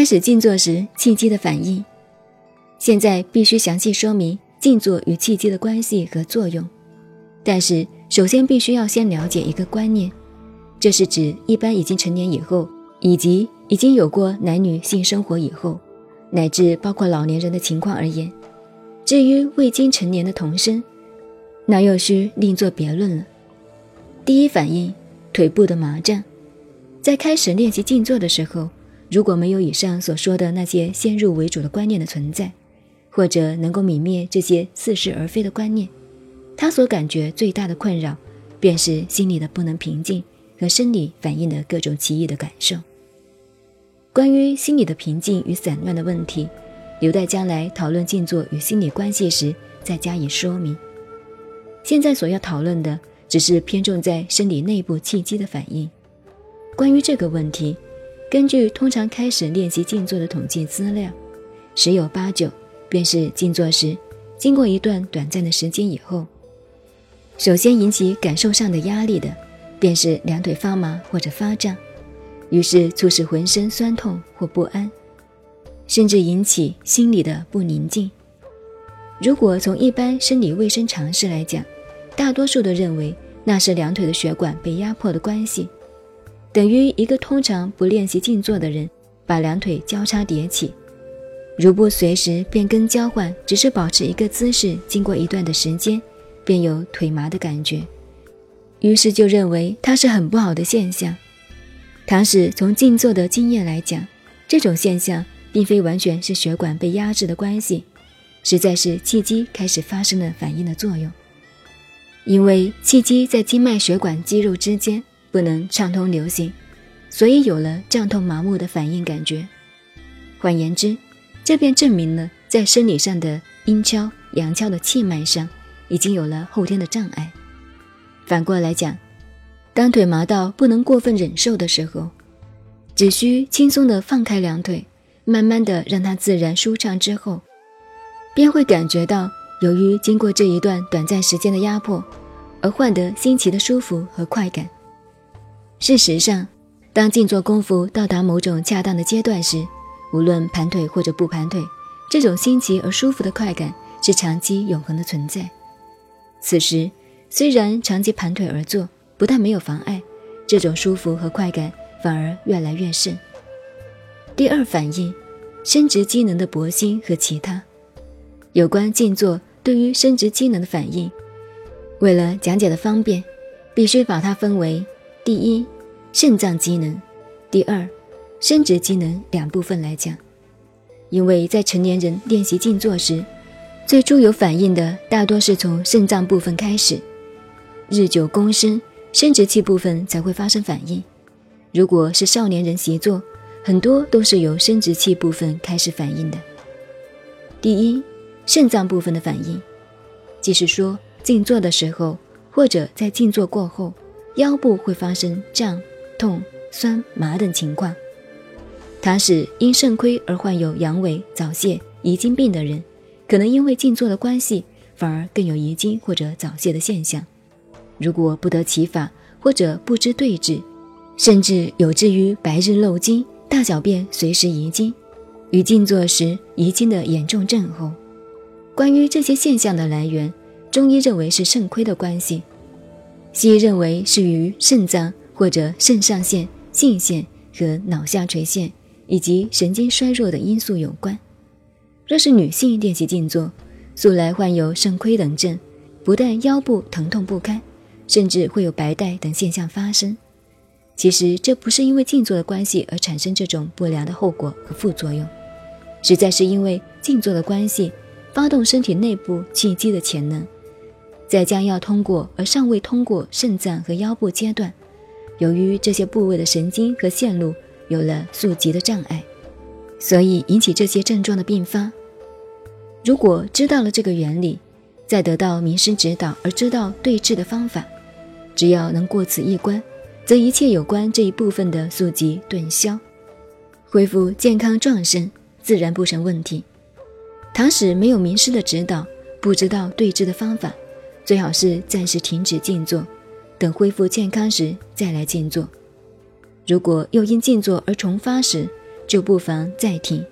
开始静坐时气机的反应。现在必须详细说明静坐与气机的关系和作用，但是首先必须要先了解一个观念，这是指一般已经成年以后，以及已经有过男女性生活以后，乃至包括老年人的情况而言。至于未经成年的童生，那又需另作别论了。第一反应，腿部的麻胀，在开始练习静坐的时候，如果没有以上所说的那些先入为主的观念的存在。或者能够泯灭这些似是而非的观念，他所感觉最大的困扰，便是心里的不能平静和生理反应的各种奇异的感受。关于心理的平静与散乱的问题，留待将来讨论静坐与心理关系时再加以说明。现在所要讨论的，只是偏重在生理内部气机的反应。关于这个问题，根据通常开始练习静坐的统计资料，十有八九。便是静坐时，经过一段短暂的时间以后，首先引起感受上的压力的，便是两腿发麻或者发胀，于是促使浑身酸痛或不安，甚至引起心里的不宁静。如果从一般生理卫生常识来讲，大多数都认为那是两腿的血管被压迫的关系，等于一个通常不练习静坐的人，把两腿交叉叠起。如不随时变更交换，只是保持一个姿势，经过一段的时间，便有腿麻的感觉，于是就认为它是很不好的现象。唐使从静坐的经验来讲，这种现象并非完全是血管被压制的关系，实在是气机开始发生了反应的作用。因为气机在经脉血管肌肉之间不能畅通流行，所以有了胀痛麻木的反应感觉。换言之，这便证明了，在生理上的阴跷、阳跷的气脉上，已经有了后天的障碍。反过来讲，当腿麻到不能过分忍受的时候，只需轻松地放开两腿，慢慢地让它自然舒畅之后，便会感觉到，由于经过这一段短暂时间的压迫，而换得新奇的舒服和快感。事实上，当静坐功夫到达某种恰当的阶段时，无论盘腿或者不盘腿，这种新奇而舒服的快感是长期永恒的存在。此时虽然长期盘腿而坐，不但没有妨碍，这种舒服和快感反而越来越盛。第二反应，生殖机能的勃兴和其他有关静坐对于生殖机能的反应，为了讲解的方便，必须把它分为第一肾脏机能，第二。生殖机能两部分来讲，因为在成年人练习静坐时，最初有反应的大多是从肾脏部分开始，日久功深，生殖器部分才会发生反应。如果是少年人习坐，很多都是由生殖器部分开始反应的。第一，肾脏部分的反应，即是说静坐的时候，或者在静坐过后，腰部会发生胀、痛、酸、麻等情况。它使因肾亏而患有阳痿、早泄、遗精病的人，可能因为静坐的关系，反而更有遗精或者早泄的现象。如果不得其法或者不知对治，甚至有至于白日漏精、大小便随时遗精，与静坐时遗精的严重症候。关于这些现象的来源，中医认为是肾亏的关系，西医认为是与肾脏或者肾上腺、性腺和脑下垂腺。以及神经衰弱的因素有关。若是女性练习静坐，素来患有肾亏等症，不但腰部疼痛不堪，甚至会有白带等现象发生。其实这不是因为静坐的关系而产生这种不良的后果和副作用，实在是因为静坐的关系，发动身体内部气机的潜能，在将要通过而尚未通过肾脏和腰部阶段，由于这些部位的神经和线路。有了速疾的障碍，所以引起这些症状的并发。如果知道了这个原理，再得到名师指导而知道对治的方法，只要能过此一关，则一切有关这一部分的速疾顿消，恢复健康壮身，自然不成问题。倘使没有名师的指导，不知道对治的方法，最好是暂时停止静坐，等恢复健康时再来静坐。如果又因静坐而重发时，就不妨再停，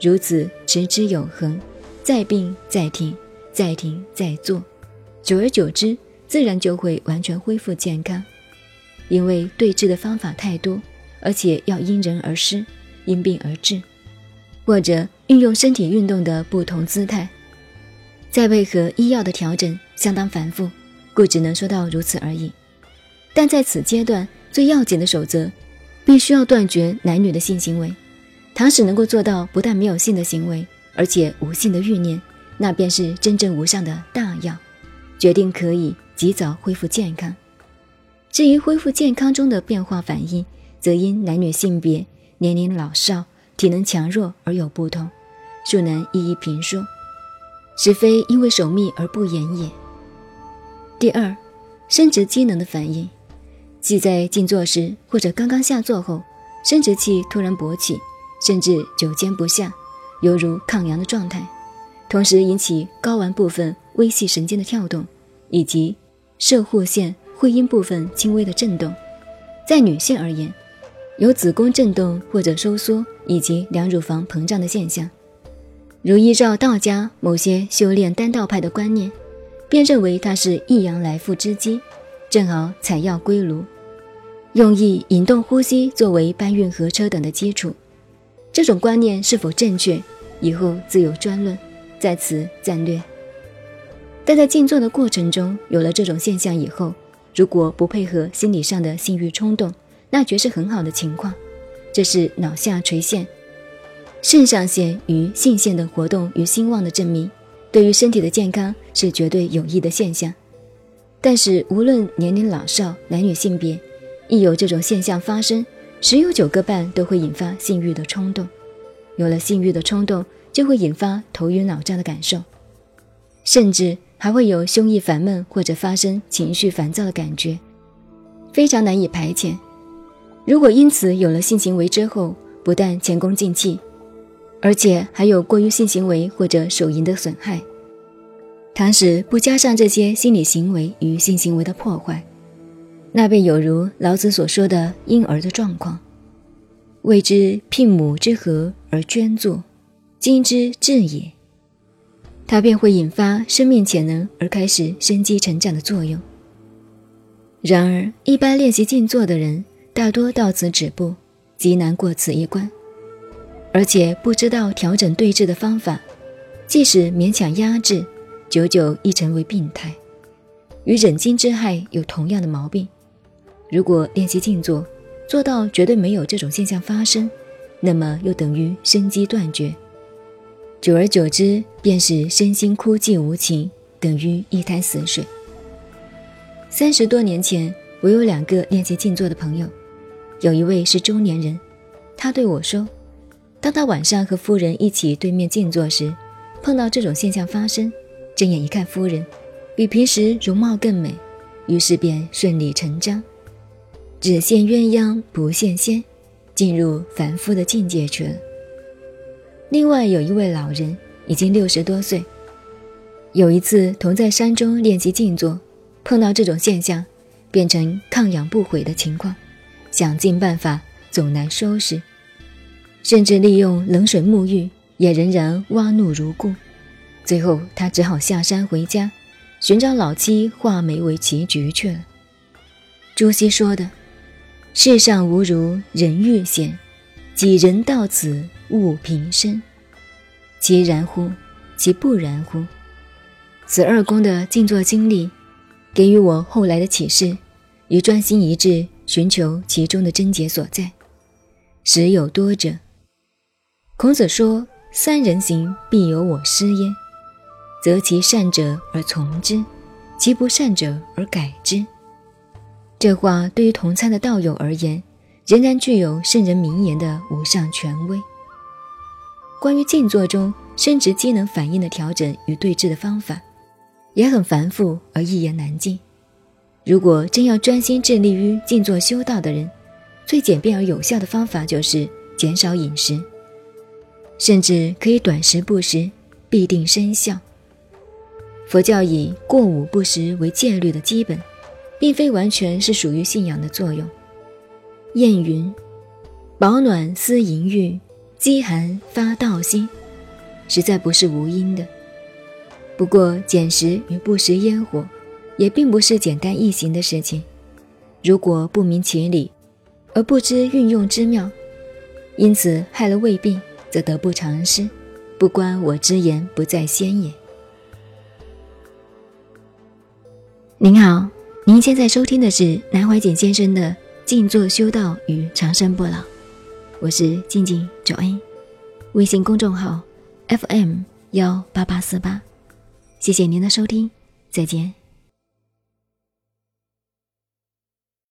如此持之有恒，再病再停，再停再做，久而久之，自然就会完全恢复健康。因为对治的方法太多，而且要因人而施，因病而治，或者运用身体运动的不同姿态，再配合医药的调整，相当繁复，故只能说到如此而已。但在此阶段，最要紧的守则。必须要断绝男女的性行为，倘使能够做到不但没有性的行为，而且无性的欲念，那便是真正无上的大药，决定可以及早恢复健康。至于恢复健康中的变化反应，则因男女性别、年龄老少、体能强弱而有不同，恕难一一评说，实非因为守密而不言也。第二，生殖机能的反应。即在静坐时，或者刚刚下坐后，生殖器突然勃起，甚至久坚不下，犹如抗阳的状态，同时引起睾丸部分微细神经的跳动，以及射护腺、会阴部分轻微的震动。在女性而言，有子宫震动或者收缩，以及两乳房膨胀的现象。如依照道家某些修炼丹道派的观念，便认为它是一阳来复之机，正好采药归炉。用意引动呼吸作为搬运和车等的基础，这种观念是否正确，以后自有专论，在此暂略。但在静坐的过程中，有了这种现象以后，如果不配合心理上的性欲冲动，那绝是很好的情况。这是脑下垂腺、肾上腺与性腺等活动与兴旺的证明，对于身体的健康是绝对有益的现象。但是无论年龄老少、男女性别，一有这种现象发生，十有九个半都会引发性欲的冲动。有了性欲的冲动，就会引发头晕脑胀的感受，甚至还会有胸臆烦闷或者发生情绪烦躁的感觉，非常难以排遣。如果因此有了性行为之后，不但前功尽弃，而且还有过于性行为或者手淫的损害，倘使不加上这些心理行为与性行为的破坏，那便有如老子所说的婴儿的状况，谓之聘母之和而捐助，今之至也。它便会引发生命潜能而开始生机成长的作用。然而，一般练习静坐的人，大多到此止步，极难过此一关，而且不知道调整对峙的方法，即使勉强压制，久久亦成为病态，与忍精之害有同样的毛病。如果练习静坐，做到绝对没有这种现象发生，那么又等于生机断绝，久而久之便是身心枯寂无情，等于一滩死水。三十多年前，我有两个练习静坐的朋友，有一位是中年人，他对我说，当他晚上和夫人一起对面静坐时，碰到这种现象发生，睁眼一看，夫人比平时容貌更美，于是便顺理成章。只羡鸳鸯不羡仙，进入凡夫的境界去了。另外有一位老人，已经六十多岁，有一次同在山中练习静坐，碰到这种现象，变成抗氧不悔的情况，想尽办法总难收拾，甚至利用冷水沐浴，也仍然挖怒如故。最后他只好下山回家，寻找老妻化眉为棋局去了。朱熹说的。世上无如人欲险，几人到此悟平生？其然乎？其不然乎？此二公的静坐经历，给予我后来的启示，与专心一致寻求其中的症结所在。时有多者。孔子说：“三人行，必有我师焉。择其善者而从之，其不善者而改之。”这话对于同参的道友而言，仍然具有圣人名言的无上权威。关于静坐中生殖机能反应的调整与对治的方法，也很繁复而一言难尽。如果真要专心致力于静坐修道的人，最简便而有效的方法就是减少饮食，甚至可以短时不食，必定生效。佛教以过午不食为戒律的基本。并非完全是属于信仰的作用。谚云：“保暖思淫欲，饥寒发盗心，实在不是无因的。不过捡食与不食烟火，也并不是简单易行的事情。如果不明其理，而不知运用之妙，因此害了胃病，则得不偿失。不关我之言，不在先也。您好，您现在收听的是南怀瑾先生的《静坐修道与长生不老》，我是静静九 A，微信公众号 FM 幺八八四八，谢谢您的收听，再见。